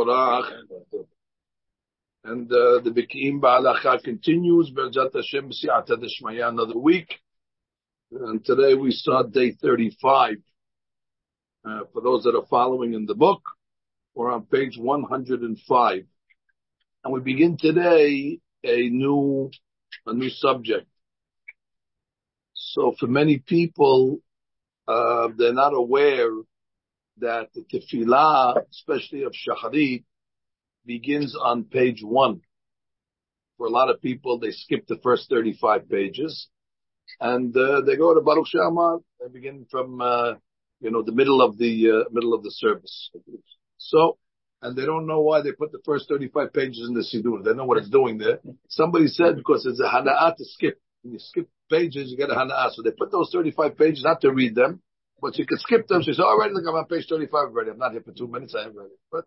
Yitzporach. And uh, the Bikim Ba'alacha continues, Berzat Hashem B'si'ata Deshmaya, another week. And today we start day 35. Uh, for those that are following in the book, we're on page 105. And we begin today a new, a new subject. So for many people, uh, they're not aware that the tefillah, especially of shacharit, begins on page one. For a lot of people, they skip the first 35 pages and uh, they go to Baruch Shama. They begin from, uh, you know, the middle of the, uh, middle of the service. So, and they don't know why they put the first 35 pages in the Siddur. They know what it's doing there. Somebody said because it's a hana'ah to skip. When you skip pages, you get a hana'ah. So they put those 35 pages not to read them, but she could skip them. She said, all right, look, I'm on page 35 already. I'm not here for two minutes. I have read it. But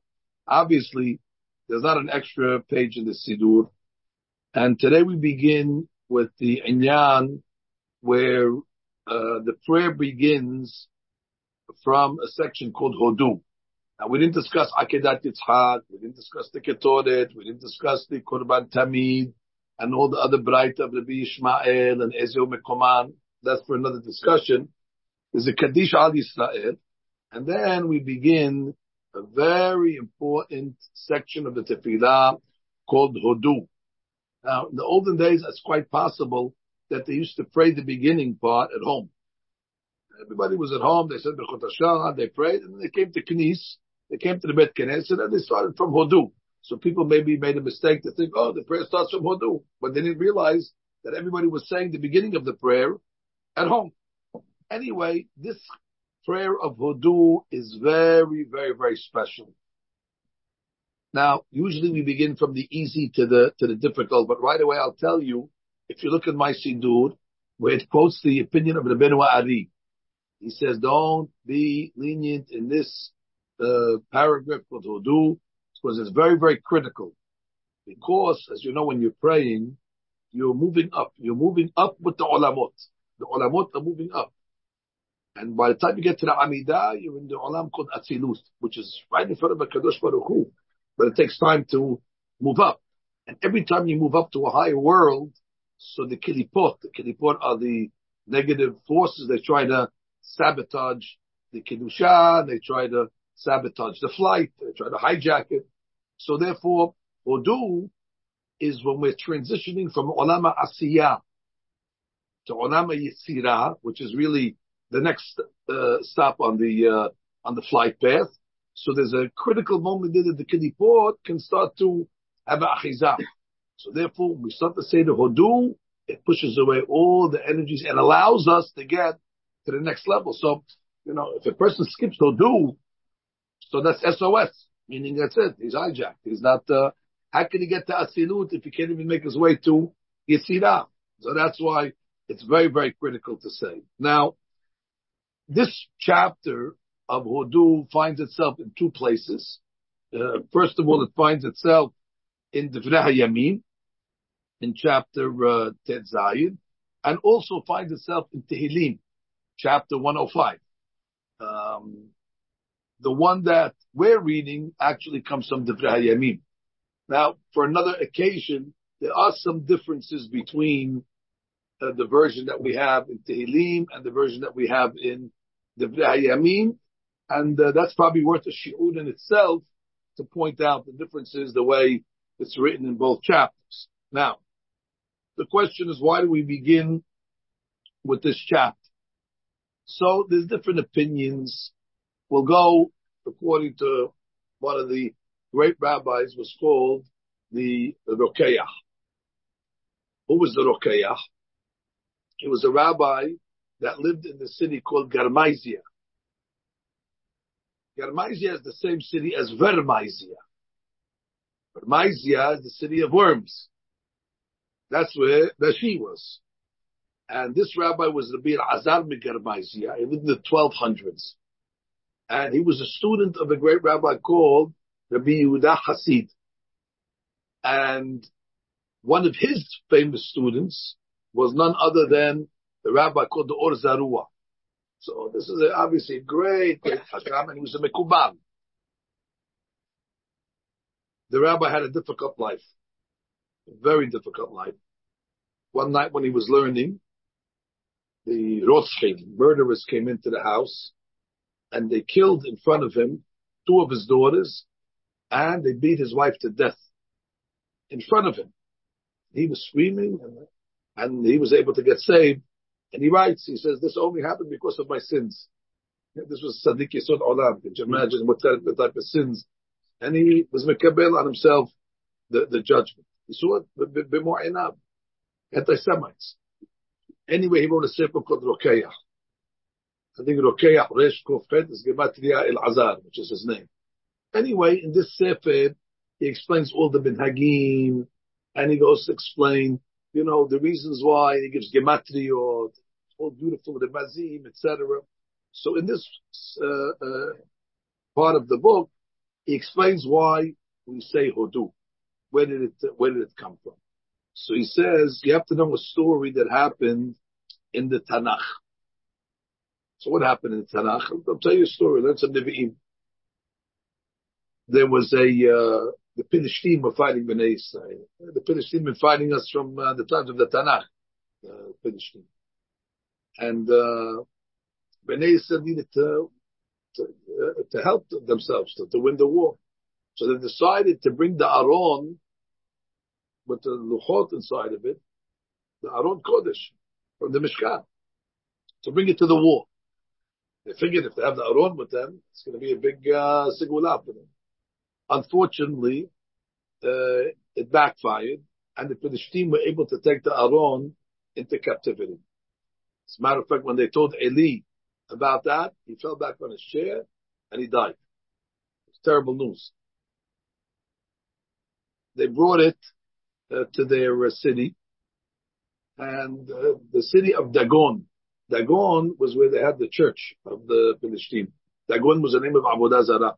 obviously, there's not an extra page in the Sidur. And today we begin with the Inyan where uh, the prayer begins from a section called Hodu. Now we didn't discuss Akedat Yitzhak, we didn't discuss the Ketoret, we didn't discuss the Korban Tamid, and all the other bright of Rabbi Ishmael and Ezio Mekoman. That's for another discussion. There's a Kaddish al Yisrael, and then we begin a very important section of the Tefillah called Hodu. Now, in the olden days, it's quite possible that they used to pray the beginning part at home. Everybody was at home, they said Bechot Hashanah, they prayed, and then they came to Knis, they came to the Bet Knesset, and they started from Hodu. So people maybe made a mistake to think, oh, the prayer starts from Hodu, but they didn't realize that everybody was saying the beginning of the prayer at home. Anyway, this prayer of Hodu is very, very, very special. Now, usually we begin from the easy to the to the difficult, but right away I'll tell you, if you look at my Siddur, where it quotes the opinion of Rabbeinu Ari, he says, don't be lenient in this uh, paragraph of Hodu, because it's very, very critical. Because, as you know, when you're praying, you're moving up. You're moving up with the olamot. The olamot are moving up. And by the time you get to the Amidah, you're in the Olam called Atzilut, which is right in front of a Kadosh Baruch Hu. But it takes time to move up. And every time you move up to a higher world, so the Kilipot, the Kilipot are the negative forces, they try to sabotage the Kedusha, they try to sabotage the flight, they try to hijack it. So therefore, Hodu is when we're transitioning from Olama Asiya to Olama Yitzirah, which is really the next uh, stop on the uh, on the flight path. So there's a critical moment there that the Kilipot can start to have a achizah. So therefore, we start to say the Hodu, it pushes away all the energies and allows us to get to the next level. So, you know, if a person skips Hodu, so that's SOS, meaning that's it. He's hijacked. He's not, uh, how can he get to Atzilut if he can't even make his way to Yetzirah? So that's why it's very, very critical to say. Now, this chapter of Hodu finds itself in two places. Uh, first of all, it finds itself in Divrei Yamin, in chapter uh, Zayin, and also finds itself in Tehillim, chapter 105. Um, the one that we're reading actually comes from Divrei Yamin. Now, for another occasion, there are some differences between uh, the version that we have in Tehillim and the version that we have in the Yamin, and uh, that's probably worth a shiur in itself to point out the differences the way it's written in both chapters. Now, the question is why do we begin with this chapter? So there's different opinions. We'll go according to one of the great rabbis was called the, the Rokeach. Who was the Rokeach? He was a rabbi that lived in the city called Garmaisia. Garmaisia is the same city as Vermaizia. Vermaisia is the city of worms. That's where she was. And this rabbi was the Rabbi Azar Garmaisia. He lived in the 1200s. And he was a student of a great rabbi called Rabbi Yehuda Hasid. And one of his famous students was none other than the rabbi called the Or Zarua. So this is a, obviously a great, great Hasham, and he was a Mekubal. the rabbi had a difficult life, a very difficult life. One night when he was learning, the Rothschild murderers came into the house and they killed in front of him two of his daughters and they beat his wife to death in front of him. He was screaming and, and he was able to get saved. And he writes, he says, this only happened because of my sins. This was Sadiq Yisod Olam. Can you imagine what type, what type of sins? And he was mekabel on himself the, the judgment. He saw it b'mo'inab. Anti-Semites. Anyway, he wrote a sefer called Rokeach. I think Rokeach Resh Kofet is Gematria El Azar, which is his name. Anyway, in this sefer, he explains all the minhagim, and he goes to explain, you know, the reasons why. He gives gematria, or all beautiful, the mazim, etc. So in this uh, uh, part of the book, he explains why we say hodu. Where did it Where did it come from? So he says you have to know a story that happened in the Tanakh. So what happened in the Tanakh? I'll tell you a story. That's a Nevi'im. There was a uh, the Philistine were fighting Bnei Israel. The Philistine been fighting us from uh, the times of the Tanakh. Uh, Philistine. And uh, Bnei Israel needed to to, uh, to help themselves to, to win the war. So they decided to bring the Aron with the Luchot inside of it, the Aron Kodesh from the Mishkan, to bring it to the war. They figured if they have the Aron with them, it's going to be a big uh, sigula for them. Unfortunately, uh, it backfired, and the Philistines were able to take the Aron into captivity. As a matter of fact, when they told Eli about that, he fell back on his chair and he died. It's terrible news. They brought it uh, to their uh, city, and uh, the city of Dagon. Dagon was where they had the church of the Philistine. Dagon was the name of Avodah Zarah.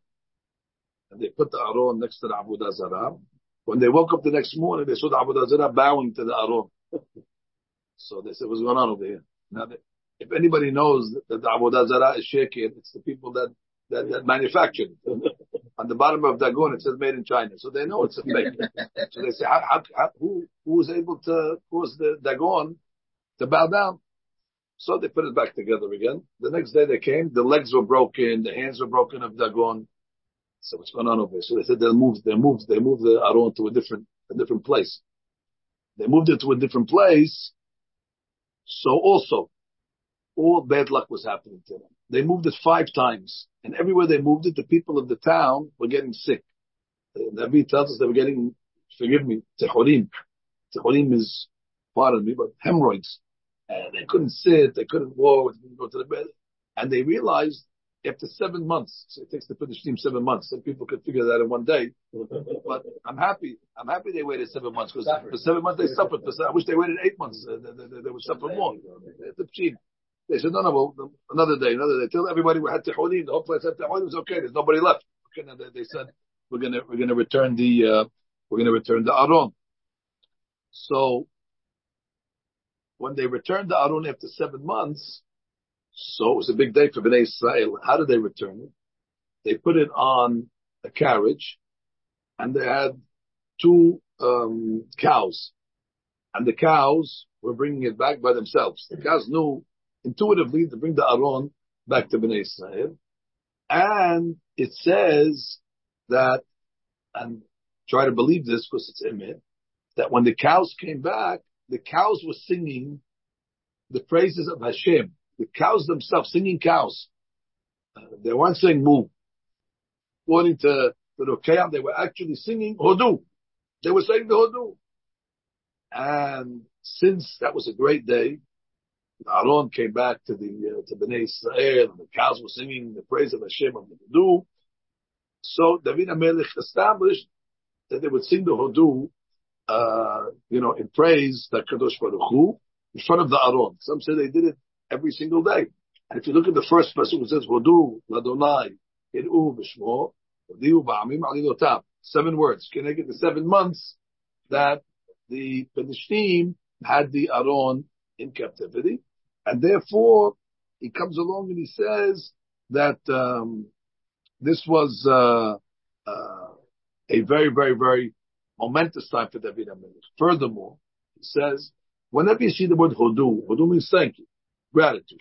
And they put the Aron next to the Abu Zarah. When they woke up the next morning, they saw the Abu Zarah bowing to the Aron. so they said, what's going on over here? Now, they, if anybody knows that the Abu Zarah is shaking, it's the people that, that, that manufactured it. On the bottom of Dagon, it says made in China. So they know it's a fake. so they say, how, how, how, who, who was able to cause the Dagon to bow down? So they put it back together again. The next day they came, the legs were broken, the hands were broken of Dagon. So what's going on over here? So they said they moved, they moved, they moved the Aron to a different, a different place. They moved it to a different place. So also, all bad luck was happening to them. They moved it five times, and everywhere they moved it, the people of the town were getting sick. Nabi tells us they were getting, forgive me, tehorim. Tehorim is, pardon me, but hemorrhoids. And they couldn't sit, they couldn't walk, they couldn't go to the bed. And they realized after seven months, so it takes the Philistine seven months. Some people could figure that in one day. but I'm happy. I'm happy they waited seven months because for seven months they suffered. I wish they waited eight months. Uh, they, they, they, would suffer more. The they said, no, no, well, another day, another day. Till everybody we had Tihulim. The whole place had Tihulim. It was okay. There's nobody left. Okay, they, they said, we're gonna, we're gonna return the, uh, we're gonna return the Aron. So, when they returned the Aron after seven months, so it was a big day for Bnei Israel. How did they return it? They put it on a carriage, and they had two um, cows, and the cows were bringing it back by themselves. The cows knew intuitively to bring the Aron back to Bnei Israel. And it says that, and try to believe this because it's Emet, that when the cows came back, the cows were singing the praises of Hashem. The cows themselves, singing cows. Uh, they weren't saying moo. According to the Rokeach, they were actually singing Hodu. They were saying the Hodu. And since that was a great day, Aron came back to the uh, to Bnei Israel, and the cows were singing the praise of Hashem of the Hodu. So David Amelech established that they would sing the Hodu, uh, you know, in praise that Kadosh Baruch Hu in front of the Aron. Some say they did it every single day. And if you look at the first verse, it says Hodu Ladonai Iru B'Shmo Hodiu Ba'amim Alilotav. Seven words. Can I get the seven months that the Philistine had the Aron in captivity? And therefore, he comes along and he says that um, this was uh, uh, a very, very, very momentous time for David HaMelech. Furthermore, he says, whenever you see the word hodu, hodu means thank you, gratitude.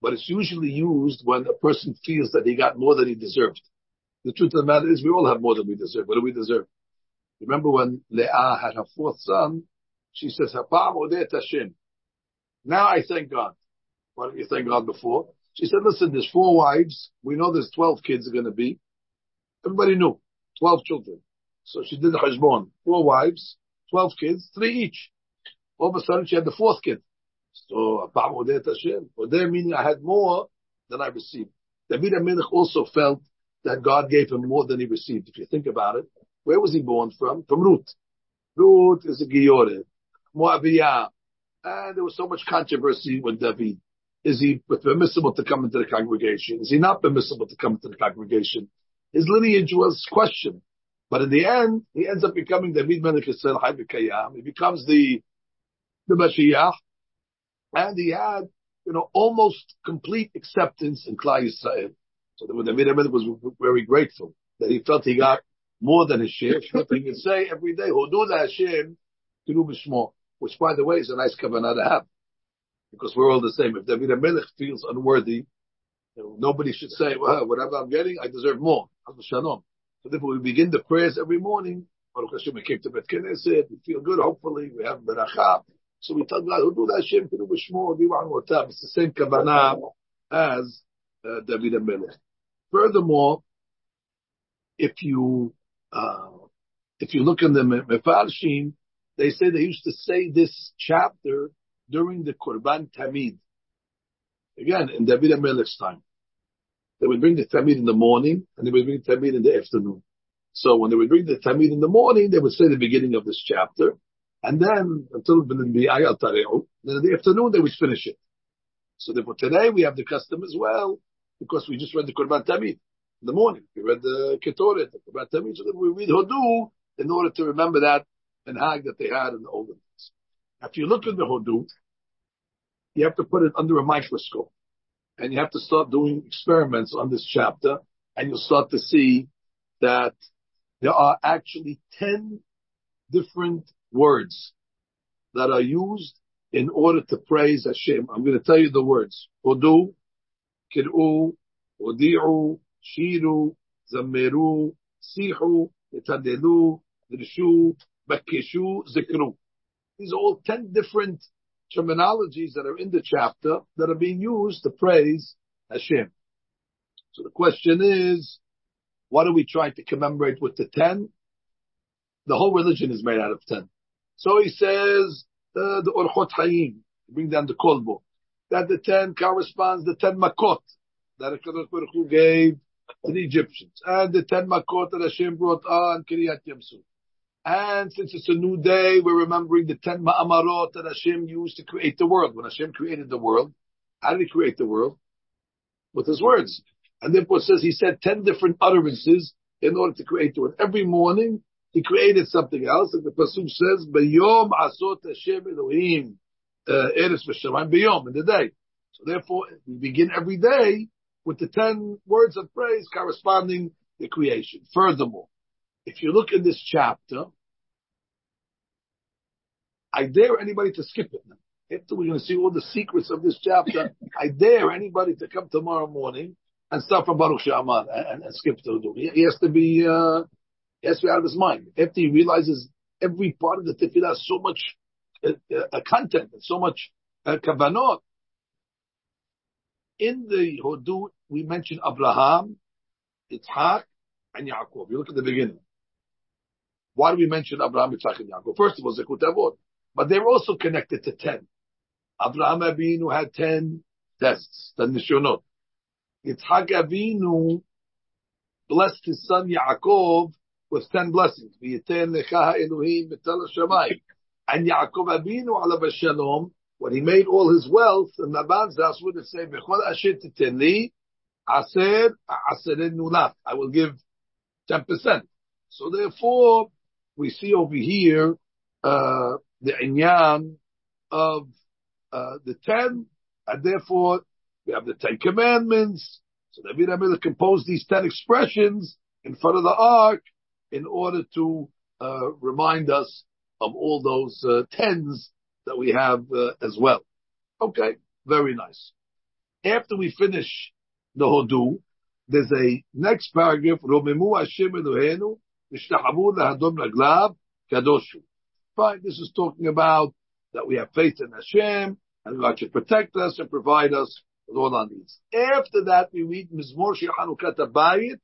But it's usually used when a person feels that he got more than he deserved. The truth of the matter is we all have more than we deserve. What do we deserve? Remember when Leah had her fourth son, she says, Hashem. Now I thank God. Why don't you thank God before? She said, listen, there's four wives. We know there's 12 kids are going to be. Everybody knew. 12 children. So she did the husband. Four wives, 12 kids, three each. All of a sudden she had the fourth kid. So, there meaning I had more than I received. David HaMelech also felt that God gave him more than he received. If you think about it, where was he born from? From Ruth. Ruth is a Giyoret, Moabiyah. And there was so much controversy with David. Is he permissible to come into the congregation? Is he not permissible to come into the congregation? His lineage was questioned. But in the end, he ends up becoming David Melech Yisrael Hay He becomes the, the Mashiach. And he had, you know, almost complete acceptance in Klal Yisrael. So the David Melech was very grateful that he felt he got more than his share. he can say every day, Hodu Hashem, Kiru B'Shmo, which by the way is a nice kavanah to have. Because we're all the same. If David Melech feels unworthy, you know, nobody should say, well, whatever I'm getting, I deserve more. So therefore we begin the prayers every morning. Baruch Hashem, we came to Bet Knesset, we feel good, hopefully, we have beracha. So we God, do that Hashem, Kiru B'Shmo, Diwan Wotab. It's the same kavanah as uh, David Melech. Furthermore, if you, uh, if you look in the Mefarshim, they say they used to say this chapter during the Korban Tamid. Again, in David HaMelech's time. They would bring the Tamid in the morning, and they would bring the Tamid in the afternoon. So when they would bring the Tamid in the morning, they would say the beginning of this chapter, and then until then in the afternoon they would finish it. So therefore today we have the custom as well, because we just read the Korban Tamid in the morning. We read the Ketoret, the Korban Tamid, so we read Hodu in order to remember that and Hag that they had in the olden days. If you look at the Hodu, you have to put it under a microscope. And you have to start doing experiments on this chapter, and you'll start to see that there are actually 10 different words that are used in order to praise Hashem. I'm going to tell you the words. Hodu, Kir'u, Odi'u, Shiru, Zameru, Sihu, Itadelu, Drishu, Bakishu, Zikru. These are all 10 different terminologies that are in the chapter that are being used to praise Hashem. So the question is, what are we trying to commemorate with the 10? The whole religion is made out of 10. So he says, uh, the Orchot Hayim, bring down the Kolbo, that the 10 corresponds the 10 Makot that HaKadosh Baruch Hu gave to the Egyptians, and the 10 Makot that Hashem brought on Kiryat Yamsuf. And since it's a new day, we're remembering the ten ma'amarot that Hashem used to create the world. When Hashem created the world, how did he create the world? With his words. And therefore it says he said ten different utterances in order to create the world. Every morning, he created something else. And the Pasuk says, Bayom asot Hashem Elohim, uh, Eretz v'shamayim, Bayom, in the day. So therefore, we begin every day with the ten words of praise corresponding the creation. Furthermore, if you look in this chapter, I dare anybody to skip it. After we're going to see all the secrets of this chapter, I dare anybody to come tomorrow morning and start from Baruch She'amar and, and, skip to do. He, he has to be, uh, he has to be out of his mind. After he realizes every part of the tefillah has so much uh, uh, content and so much uh, kavanot. In the Hodu, we mention Abraham, Yitzhak, and Yaakov. You look at the beginning. Why do we mention Abraham, Yitzhak, and Yaakov? First of all, Zekut Avot. But they're also connected to ten. Abraham Avinu had ten tests, the Nishonot. Yitzhak Avinu blessed his son Yaakov with ten blessings. And Yaakov Avinu alav shalom, when he made all his wealth, and Laban's house would say, "Bechol asher titeni, aser aser nulaf." I will give ten percent. So therefore, we see over here uh, the inyan of uh, the ten, and therefore we have the Ten Commandments. So David HaMelech composed these ten expressions in front of the ark in order to uh, remind us of all those uh, tens that we have uh, as well. Okay, very nice. After we finish the Hodu, there's a next paragraph, Romemu Hashem Elohenu, Nishtahavu Lahadom Raglav, Kadoshu. Fine, this is talking about that we have faith in Hashem, and God should protect us and provide us with all our needs. After that, we read Mizmor Shir Hanukat Abayit,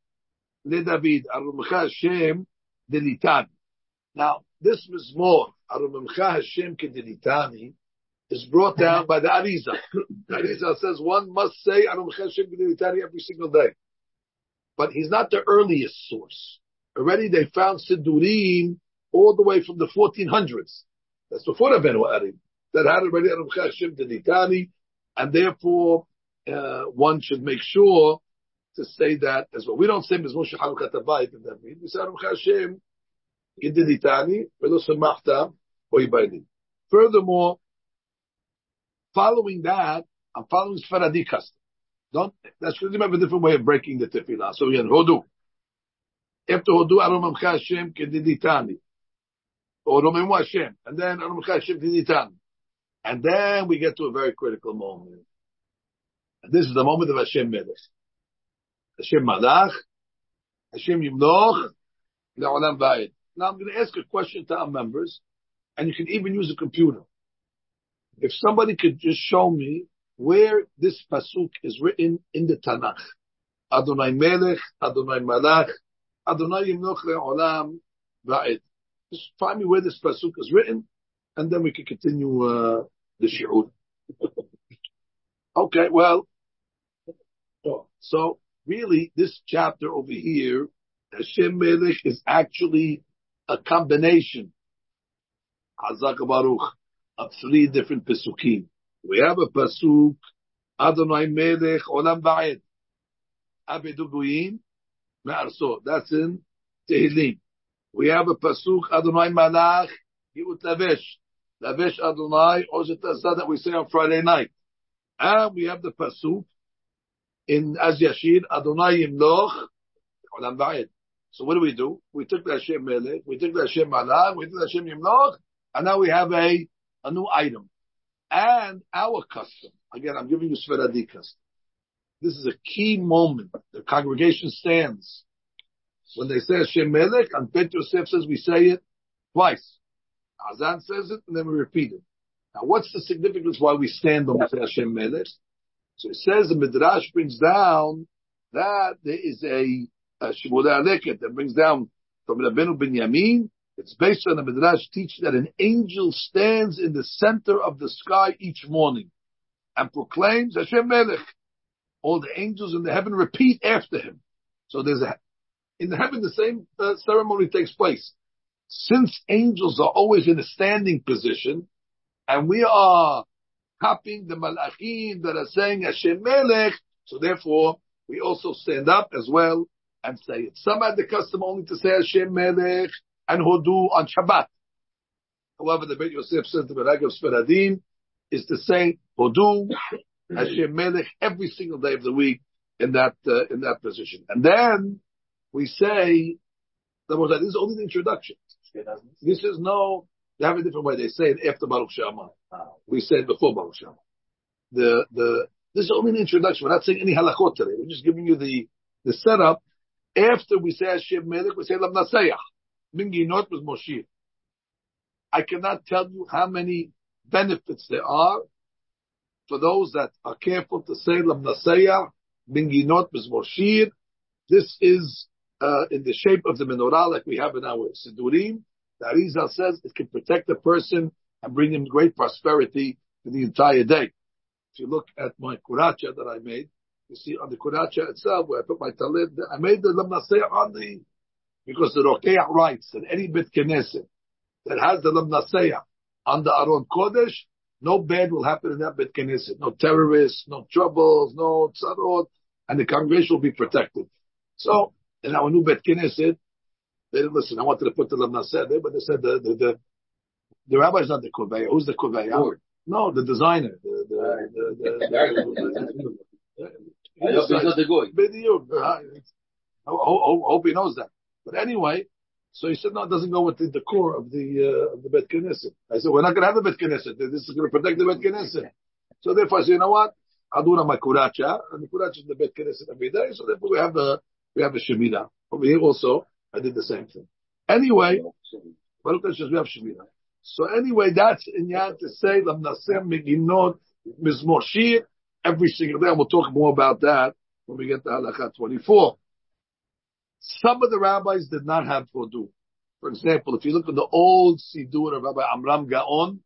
Le David, Arumcha Hashem, Delitani. Now, this Mizmor, Arumcha Hashem Kedelitani, is brought down by the Ariza. The Arizal says one must say Arumcha Hashem Kedelitani every single day. But he's not the earliest source. Already they found Sidurim all the way from the 1400s. That's before the Benu Arim. That had already Arumcha Hashem Kedelitani, and therefore, uh, one should make sure to say that as well. We don't say Mizmor Shechanukat Abayit in that mean. We say Arumcha Hashem Furthermore, following that, I'm following Sfaradi custom. Don't, that's because you have a different way of breaking the tefillah. So again, Hodu. After Hodu, Arom Amcha Hashem Kediditani. Or Romemu Hashem. And then Arom Amcha Kediditani. And then we get to a very critical moment. And this is the moment of Hashem Melech. Hashem Malach. Hashem Yimloch. Le'olam Vayit. Now I'm going to ask a question to our members, and you can even use a computer. If somebody could just show me where this pasuk is written in the Tanakh, Adonai Melech, Adonai Malach, Adonai Yimnoch Le'olam Va'ed. Just find me where this pasuk is written, and then we can continue uh, the shiur. okay, well, so really, this chapter over here, Hashem Melech is actually a combination, Hazak Baruch, of three different Pesukim. We have a Pasuk, Adonai Melech Olam Ba'ed, Abedu Me'arso. That's in Tehillim. We have a Pasuk, Adonai Malach, Yehut Lavesh. Lavesh Adonai, Ozet that we say on Friday night. And we have the Pasuk in Az Yashir, Adonai Yimloch, Olam Ba'ed. So what do we do? We took the Hashem Melech, we took the Hashem Malach, we took the Hashem Yimloch, and now we have a, a new item. And our custom, again, I'm giving you Sfaradi custom. This is a key moment. The congregation stands. When they say Hashem Melech, and Bet Yosef says we say it twice. Azan says it, and then we repeat it. Now, what's the significance why we stand when we Hashem Melech? So it says the Midrash brings down that there is a uh, that brings down from Rabbeinu Binyamin. It's based on the Midrash teach that an angel stands in the center of the sky each morning and proclaims Hashem Melech. All the angels in the heaven repeat after him. So there's a, in the heaven the same uh, ceremony takes place. Since angels are always in a standing position, and we are copying the malachim that are saying Hashem Melech, so therefore we also stand up as well and say it. Some had the custom only to say Hashem Melech and Hodu on Shabbat. However, the Beit Yosef says the Berag of Sferadim is to say Hodu, Hashem Melech every single day of the week in that uh, in that position. And then we say that this is only the introduction. This is no. They have a different way. They say it after Baruch Shama. We say it before Baruch Shama. The the this is only an introduction. We're not saying any halachot today. We're just giving you the the setup after we say Hashem Melech, we say Lam Nasayach. Minginot was Moshe. I cannot tell you how many benefits there are for those that are careful to say Lam Nasayach, Minginot was Moshe. This is uh, in the shape of the menorah like we have in our Sidurim. The Arizal says it can protect the person and bring him great prosperity for the entire day. If you look at my kuracha that I made, you see on the Kuracha itself, where I put my talib, I made the Lamnaseh on the, because the Rokeach writes that any bit Knesset that has the Lamnaseh on the Aron Kodesh, no bad will happen in that bit Knesset. No terrorists, no troubles, no tzarot, and the congregation will be protected. So, in our new bit Knesset, they didn't listen. I wanted to put the Lamnaseh there, but they said the, the, the, the rabbi is not the Koveya. Who's the Koveya? No, the designer. The, the, the, the, I hope he's not the goy. I hope he knows that. But anyway, So he said, no, it doesn't go with the decor of the, uh, of the Bet Knesset. I said, we're not going to have a Bet Knesset. This is going to protect the Bet Knesset. So therefore I said, you know what? I'll do it on my kuracha, and the kuracha is the Bet Knesset every day, so therefore we have the, we have the Shemitah. Over here also, I did the same thing. Anyway. So anyway, that's in Yad to say, Lamnasem every single day, and we'll talk more about that when we get to Halakha 24. Some of the rabbis did not have Hodu. For example, if you look at the old Sidur of Rabbi Amram Gaon,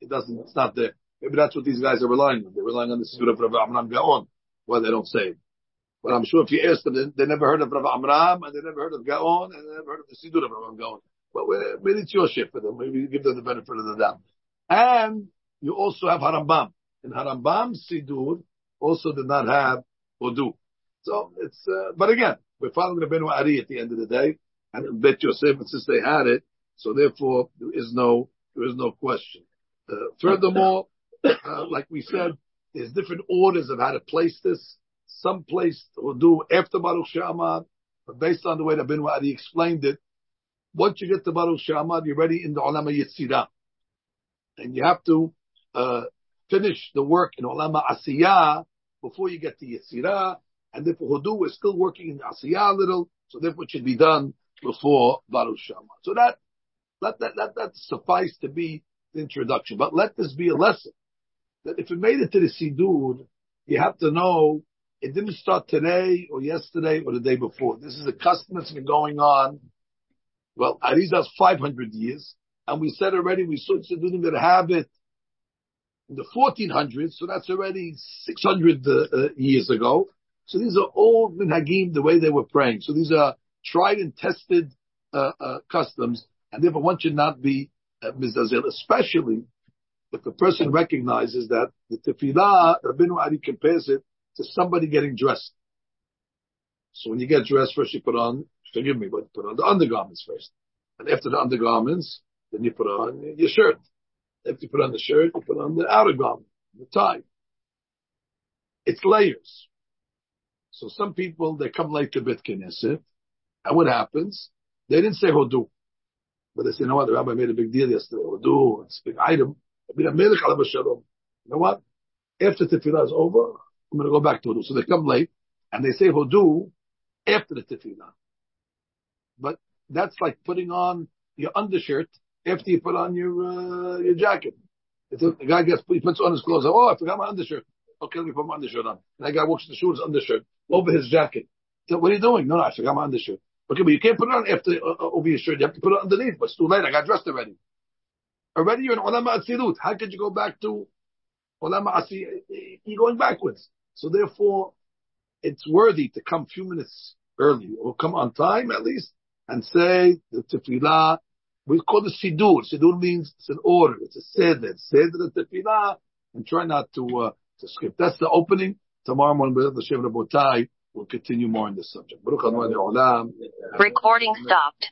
it doesn't, it's not there. Maybe that's what these guys are relying on. They're relying on the Sidur of Rabbi Amram Gaon. Well, they don't say it. But I'm sure if you ask them, they, they never heard of Rabbi Amram, and they never heard of Gaon, and they never heard of the Sidur of Rabbi Gaon. But maybe it's your ship for them. Maybe give them the benefit of the doubt. And you also have Harambam. And Harambam Sidur also did not have Hodu. So it's, uh, but again, we're following the Benu Ari at the end of the day, and Bet Yosef, and since they had it, so therefore there is no, there is no question. Uh, furthermore, uh, like we said, there's different orders of how to place this. Some place will do after Baruch She'amad, but based on the way that Ben Wadi explained it, once you get to Baruch She'amad, you're ready in the Olama Yetzirah. And you have to, uh, finish the work in Olama Asiyah before you get to Yetzirah, and therefore Hodu is still working in Asiyah a little, so therefore it should be done before Baruch She'amad. So that, let that, that, that suffice to be the introduction. But let this be a lesson that if it made it to the Sidur, you have to know it didn't start today or yesterday or the day before. This is a custom that's been going on. Well, Arizal's 500 years, and we said already we saw Sidurim that have it in the 1400s, so that's already 600 uh, uh, years ago. So these are old minhagim, the way they were praying. So these are tried and tested uh, uh customs, and therefore one should not be uh, especially if the person recognizes that the tefillah, Rabbeinu Ari compares it to somebody getting dressed. So when you get dressed, first you put on, forgive me, but put on the undergarments first. And after the undergarments, then you put on your shirt. After you put on the shirt, you put on the outer garment, the tie. It's layers. So some people, they come late to Bet Knesset, and what happens? They didn't say Hodu. But they say, you know what, the rabbi made a big deal yesterday. Hodu, it's a big item. You know what? After tefillah is over, I'm going to go back to Hodu. So they come late, and they say Hodu after the tefillah. But that's like putting on your undershirt after you put on your uh, your jacket. If the guy gets he puts on his clothes, oh, I forgot my undershirt. Okay, let me put my undershirt on. And that guy walks the shoes undershirt over his jacket. So what are you doing? No, no, I forgot my undershirt. Okay, but you can't put it on after uh, uh, over your shirt. You have to put it underneath. But it's too late. I got dressed already. Already you're in ulama atzilut. How could you go back to ulama asi? You're going backwards. So therefore, it's worthy to come a few minutes early or come on time at least and say the tefillah. We call it sidur. Sidur means it's an order. It's a seder. Seder the tefillah and try not to uh, to skip. That's the opening. Tomorrow morning, the Shem Rabotai will continue more on this subject. Recording stopped.